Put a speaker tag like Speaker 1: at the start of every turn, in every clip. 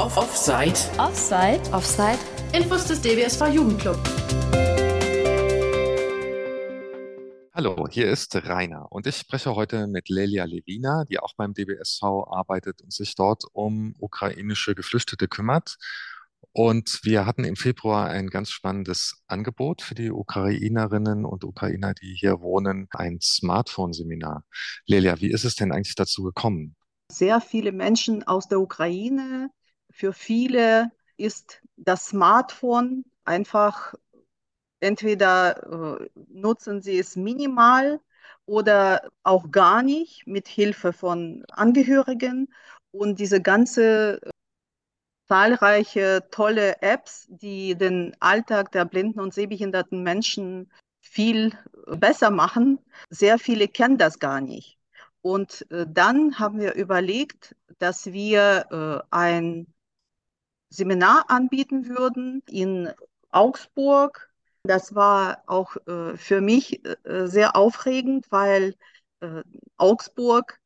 Speaker 1: Off Offside.
Speaker 2: Offside.
Speaker 3: Offside.
Speaker 4: Infos des DBSV Jugendclub.
Speaker 5: Hallo, hier ist Rainer und ich spreche heute mit Lelia Levina, die auch beim DBSV arbeitet und sich dort um ukrainische Geflüchtete kümmert. Und wir hatten im Februar ein ganz spannendes Angebot für die Ukrainerinnen und Ukrainer, die hier wohnen, ein Smartphone-Seminar. Lelia, wie ist es denn eigentlich dazu gekommen?
Speaker 6: Sehr viele Menschen aus der Ukraine, für viele ist das Smartphone einfach, entweder äh, nutzen sie es minimal oder auch gar nicht mit Hilfe von Angehörigen. Und diese ganze zahlreiche tolle Apps, die den Alltag der blinden und sehbehinderten Menschen viel besser machen. Sehr viele kennen das gar nicht. Und äh, dann haben wir überlegt, dass wir äh, ein Seminar anbieten würden in Augsburg. Das war auch äh, für mich äh, sehr aufregend, weil äh, Augsburg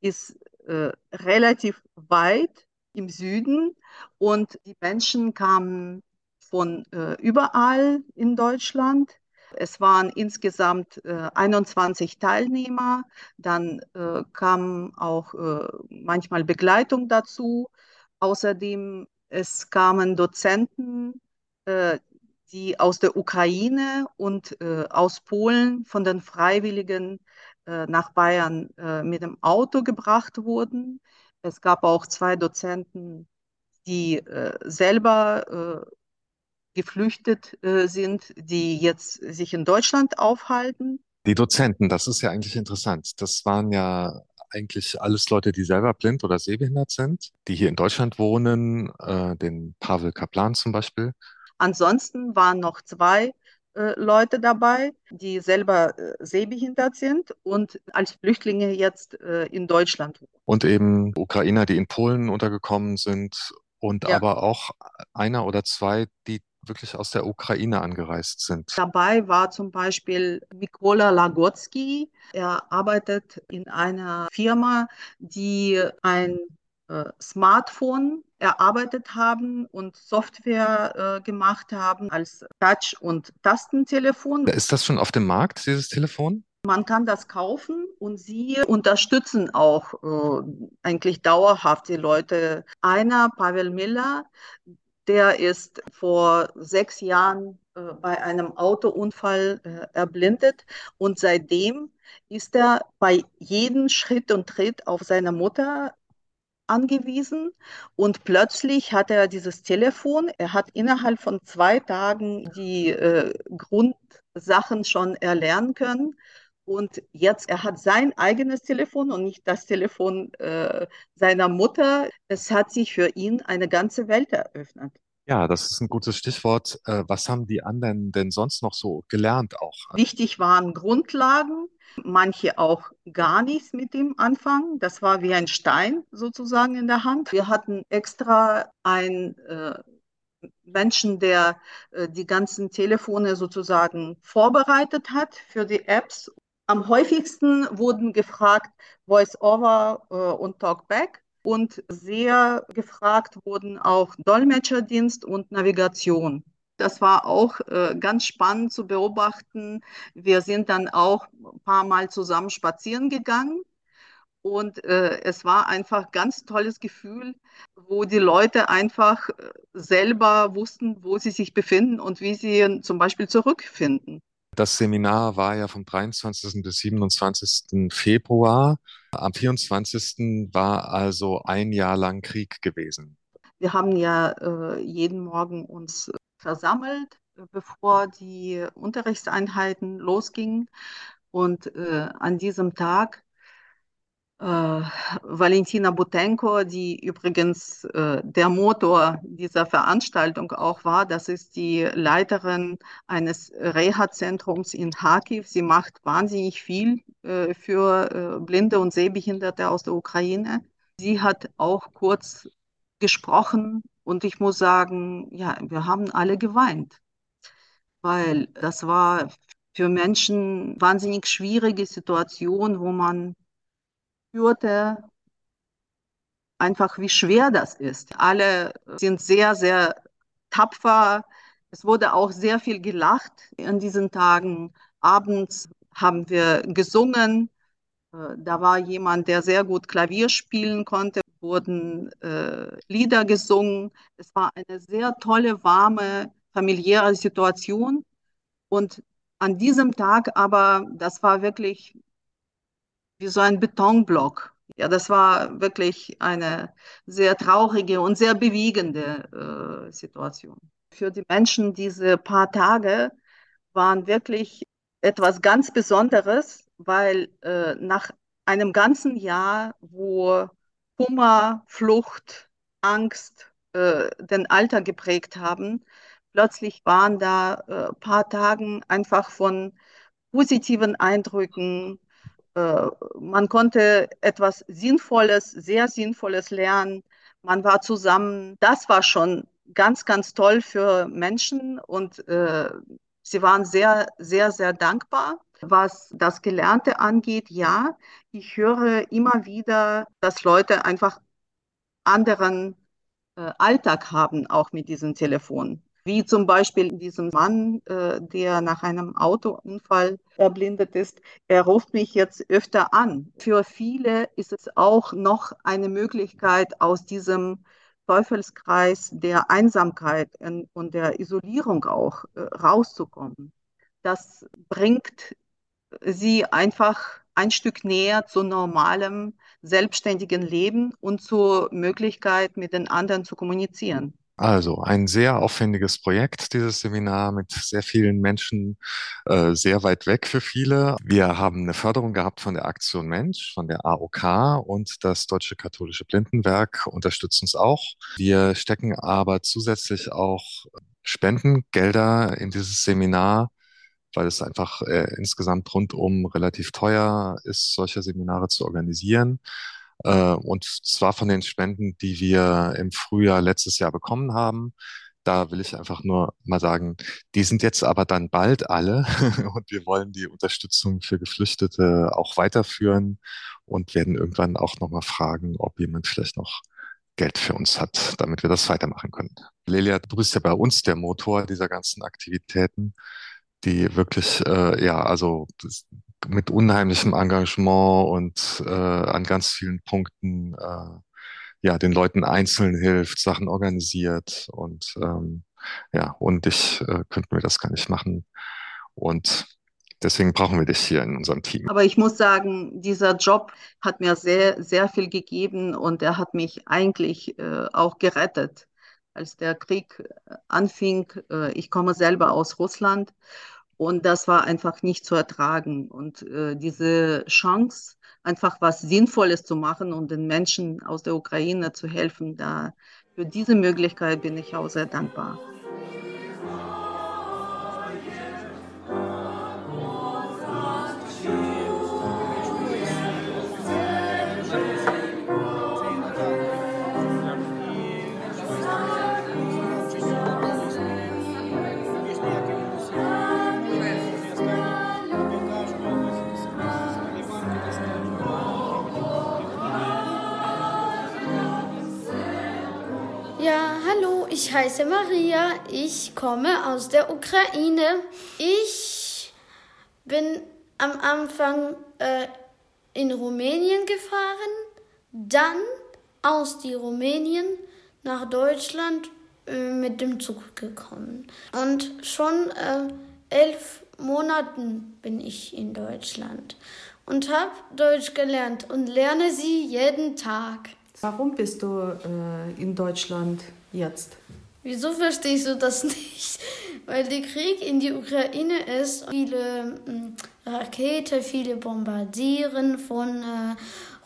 Speaker 6: ist äh, relativ weit im Süden und die Menschen kamen von äh, überall in Deutschland. Es waren insgesamt äh, 21 Teilnehmer. Dann äh, kam auch äh, manchmal Begleitung dazu. Außerdem es kamen Dozenten, äh, die aus der Ukraine und äh, aus Polen von den Freiwilligen nach Bayern mit dem Auto gebracht wurden. Es gab auch zwei Dozenten, die äh, selber äh, geflüchtet äh, sind, die jetzt sich in Deutschland aufhalten.
Speaker 5: Die Dozenten, das ist ja eigentlich interessant. Das waren ja eigentlich alles Leute, die selber blind oder sehbehindert sind, die hier in Deutschland wohnen, äh, den Pavel Kaplan zum Beispiel.
Speaker 6: Ansonsten waren noch zwei äh, Leute dabei, die selber äh, sehbehindert sind und als Flüchtlinge jetzt äh, in Deutschland wohnen.
Speaker 5: Und eben Ukrainer, die in Polen untergekommen sind und ja. aber auch einer oder zwei, die wirklich aus der Ukraine angereist sind.
Speaker 6: Dabei war zum Beispiel Mikola Lagotsky. Er arbeitet in einer Firma, die ein äh, Smartphone erarbeitet haben und Software äh, gemacht haben als Touch- und Tastentelefon.
Speaker 5: Ist das schon auf dem Markt, dieses Telefon?
Speaker 6: Man kann das kaufen und sie unterstützen auch äh, eigentlich dauerhaft die Leute. Einer, Pavel Miller, der ist vor sechs Jahren äh, bei einem Autounfall äh, erblindet und seitdem ist er bei jedem Schritt und Tritt auf seine Mutter angewiesen und plötzlich hat er dieses Telefon. Er hat innerhalb von zwei Tagen die äh, Grundsachen schon erlernen können. Und jetzt, er hat sein eigenes Telefon und nicht das Telefon äh, seiner Mutter. Es hat sich für ihn eine ganze Welt eröffnet.
Speaker 5: Ja, das ist ein gutes Stichwort. Äh, was haben die anderen denn sonst noch so gelernt auch?
Speaker 6: Wichtig waren Grundlagen, manche auch gar nichts mit dem Anfang. Das war wie ein Stein sozusagen in der Hand. Wir hatten extra ein äh, Menschen, der äh, die ganzen Telefone sozusagen vorbereitet hat für die Apps. Am häufigsten wurden gefragt Voice-over äh, und Talkback und sehr gefragt wurden auch Dolmetscherdienst und Navigation. Das war auch äh, ganz spannend zu beobachten. Wir sind dann auch ein paar Mal zusammen spazieren gegangen. Und äh, es war einfach ein ganz tolles Gefühl, wo die Leute einfach äh, selber wussten, wo sie sich befinden und wie sie zum Beispiel zurückfinden.
Speaker 5: Das Seminar war ja vom 23. bis 27. Februar. Am 24. war also ein Jahr lang Krieg gewesen.
Speaker 6: Wir haben ja äh, jeden Morgen uns versammelt, bevor die Unterrichtseinheiten losgingen. Und äh, an diesem Tag äh, Valentina Butenko, die übrigens äh, der Motor dieser Veranstaltung auch war, das ist die Leiterin eines Reha-Zentrums in Kharkiv. Sie macht wahnsinnig viel äh, für äh, Blinde und Sehbehinderte aus der Ukraine. Sie hat auch kurz gesprochen und ich muss sagen, ja, wir haben alle geweint, weil das war für Menschen wahnsinnig schwierige Situation, wo man spürte, einfach, wie schwer das ist. Alle sind sehr, sehr tapfer. Es wurde auch sehr viel gelacht in diesen Tagen. Abends haben wir gesungen. Äh, da war jemand, der sehr gut Klavier spielen konnte, wurden äh, Lieder gesungen. Es war eine sehr tolle, warme, familiäre Situation. Und an diesem Tag aber, das war wirklich wie so ein Betonblock. Ja, das war wirklich eine sehr traurige und sehr bewegende äh, Situation. Für die Menschen diese paar Tage waren wirklich etwas ganz Besonderes, weil äh, nach einem ganzen Jahr, wo Hunger, Flucht, Angst äh, den Alltag geprägt haben, plötzlich waren da äh, paar Tagen einfach von positiven Eindrücken, man konnte etwas Sinnvolles, sehr Sinnvolles lernen. Man war zusammen. Das war schon ganz, ganz toll für Menschen und äh, sie waren sehr, sehr, sehr dankbar. Was das Gelernte angeht, ja, ich höre immer wieder, dass Leute einfach anderen äh, Alltag haben, auch mit diesem Telefon. Wie zum Beispiel diesem Mann, äh, der nach einem Autounfall erblindet ist. Er ruft mich jetzt öfter an. Für viele ist es auch noch eine Möglichkeit, aus diesem Teufelskreis der Einsamkeit und der Isolierung auch äh, rauszukommen. Das bringt sie einfach ein Stück näher zu normalem, selbstständigen Leben und zur Möglichkeit, mit den anderen zu kommunizieren.
Speaker 5: Also ein sehr aufwendiges Projekt, dieses Seminar mit sehr vielen Menschen, äh, sehr weit weg für viele. Wir haben eine Förderung gehabt von der Aktion Mensch, von der AOK und das Deutsche Katholische Blindenwerk unterstützt uns auch. Wir stecken aber zusätzlich auch Spendengelder in dieses Seminar, weil es einfach äh, insgesamt rundum relativ teuer ist, solche Seminare zu organisieren. Äh, und zwar von den Spenden, die wir im Frühjahr letztes Jahr bekommen haben. Da will ich einfach nur mal sagen, die sind jetzt aber dann bald alle und wir wollen die Unterstützung für Geflüchtete auch weiterführen und werden irgendwann auch nochmal fragen, ob jemand vielleicht noch Geld für uns hat, damit wir das weitermachen können. Lelia, du bist ja bei uns der Motor dieser ganzen Aktivitäten, die wirklich, äh, ja, also mit unheimlichem Engagement und äh, an ganz vielen Punkten äh, ja den Leuten einzeln hilft, Sachen organisiert und ähm, ja und ich äh, könnten wir das gar nicht machen und deswegen brauchen wir dich hier in unserem Team.
Speaker 6: Aber ich muss sagen, dieser Job hat mir sehr sehr viel gegeben und er hat mich eigentlich äh, auch gerettet, als der Krieg anfing. Äh, ich komme selber aus Russland und das war einfach nicht zu ertragen. Und äh, diese Chance, einfach was Sinnvolles zu machen und den Menschen aus der Ukraine zu helfen, da für diese Möglichkeit bin ich auch sehr dankbar.
Speaker 1: Ich heiße Maria, ich komme aus der Ukraine. Ich bin am Anfang äh, in Rumänien gefahren, dann aus die Rumänien nach Deutschland äh, mit dem Zug gekommen. Und schon äh, elf Monaten bin ich in Deutschland und habe Deutsch gelernt und lerne sie jeden Tag.
Speaker 4: Warum bist du äh, in Deutschland jetzt?
Speaker 1: Wieso verstehst du das nicht? Weil der Krieg in die Ukraine ist, viele äh, Raketen, viele Bombardieren von äh,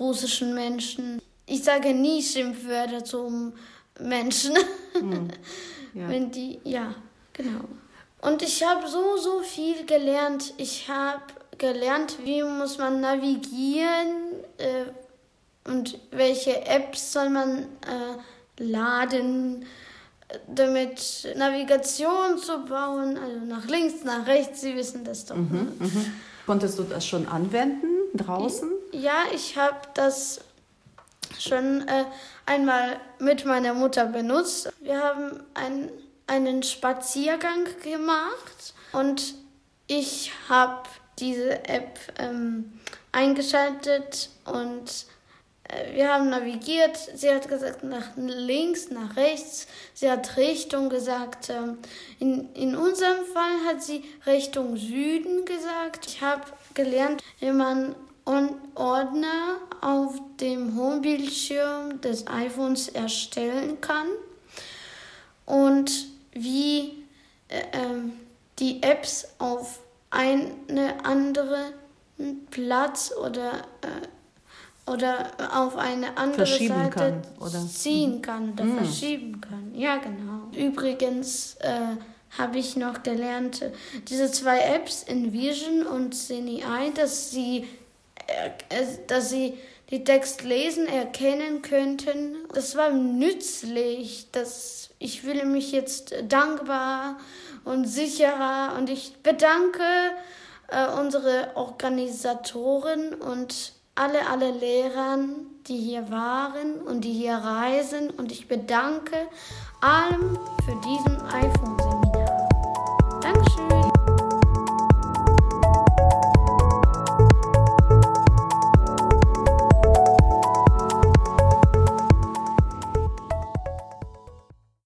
Speaker 1: russischen Menschen. Ich sage nie Schimpfwörter zum Menschen. Hm. Ja. Wenn die, ja, genau. Und ich habe so, so viel gelernt. Ich habe gelernt, wie muss man navigieren äh, und welche Apps soll man äh, laden damit Navigation zu bauen, also nach links, nach rechts, Sie wissen das doch. Mhm,
Speaker 4: ne? mhm. Konntest du das schon anwenden draußen?
Speaker 1: Ja, ich habe das schon äh, einmal mit meiner Mutter benutzt. Wir haben ein, einen Spaziergang gemacht und ich habe diese App ähm, eingeschaltet und äh, wir haben navigiert. Sie hat gesagt, nach links, nach rechts. Sie hat Richtung gesagt. Ähm, in, in unserem Fall hat sie Richtung Süden gesagt. Ich habe gelernt, wie man Ordner auf dem Homebildschirm des iPhones erstellen kann und wie äh, ähm, die Apps auf eine andere Platz oder äh, oder auf eine andere Seite kann, oder? ziehen kann oder mm. verschieben kann. Ja, genau. Übrigens äh, habe ich noch gelernt, diese zwei Apps, Envision und CineEye, dass sie, äh, dass sie die Text lesen, erkennen könnten. Das war nützlich. Das, ich fühle mich jetzt dankbar und sicherer und ich bedanke äh, unsere Organisatoren und alle, alle Lehrern, die hier waren und die hier reisen. Und ich bedanke allem für diesen iPhone-Seminar.